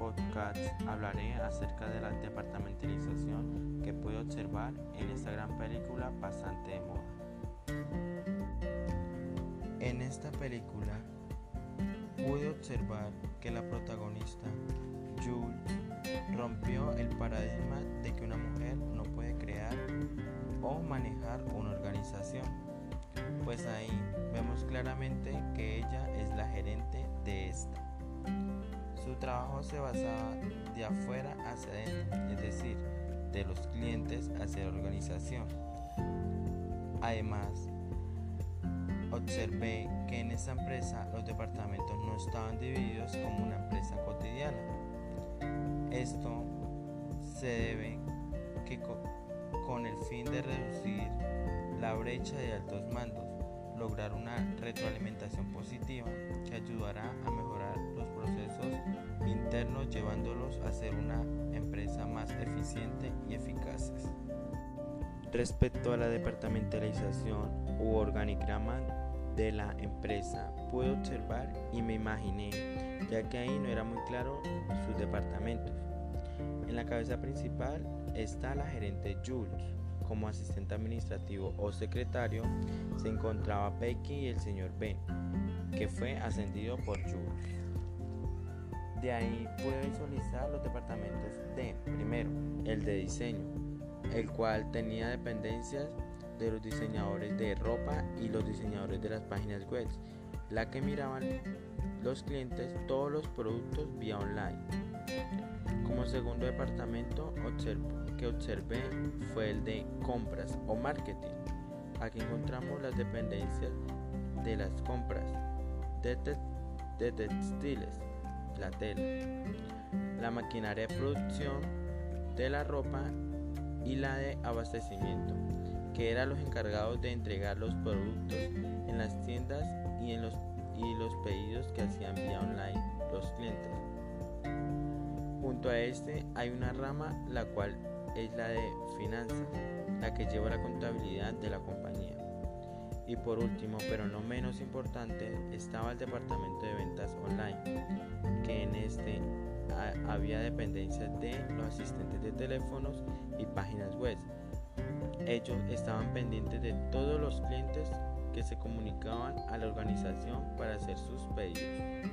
podcast hablaré acerca de la departamentalización que pude observar en esta gran película bastante de moda. En esta película pude observar que la protagonista, Jules, rompió el paradigma de que una mujer no puede crear o manejar una organización, pues ahí vemos claramente que ella Su trabajo se basaba de afuera hacia adentro, es decir, de los clientes hacia la organización. Además, observé que en esta empresa los departamentos no estaban divididos como una empresa cotidiana. Esto se debe que con el fin de reducir la brecha de altos mandos, lograr una retroalimentación positiva que ayudará a mejorar los procesos llevándolos a ser una empresa más eficiente y eficaces. Respecto a la departamentalización u organigrama de la empresa, pude observar y me imaginé, ya que ahí no era muy claro sus departamentos. En la cabeza principal está la gerente Jules. Como asistente administrativo o secretario se encontraba Becky y el señor Ben, que fue ascendido por Jules. De ahí pude visualizar los departamentos de, primero, el de diseño, el cual tenía dependencias de los diseñadores de ropa y los diseñadores de las páginas web, la que miraban los clientes todos los productos vía online. Como segundo departamento que observé fue el de compras o marketing. Aquí encontramos las dependencias de las compras de, de textiles, la tela, la maquinaria de producción de la ropa y la de abastecimiento, que eran los encargados de entregar los productos en las tiendas y en los, y los pedidos que hacían vía online los clientes. Junto a este hay una rama la cual es la de finanzas, la que lleva la contabilidad de la compañía. Y por último, pero no menos importante, estaba el departamento de ventas online, que en este había dependencias de los asistentes de teléfonos y páginas web. Ellos estaban pendientes de todos los clientes que se comunicaban a la organización para hacer sus pedidos.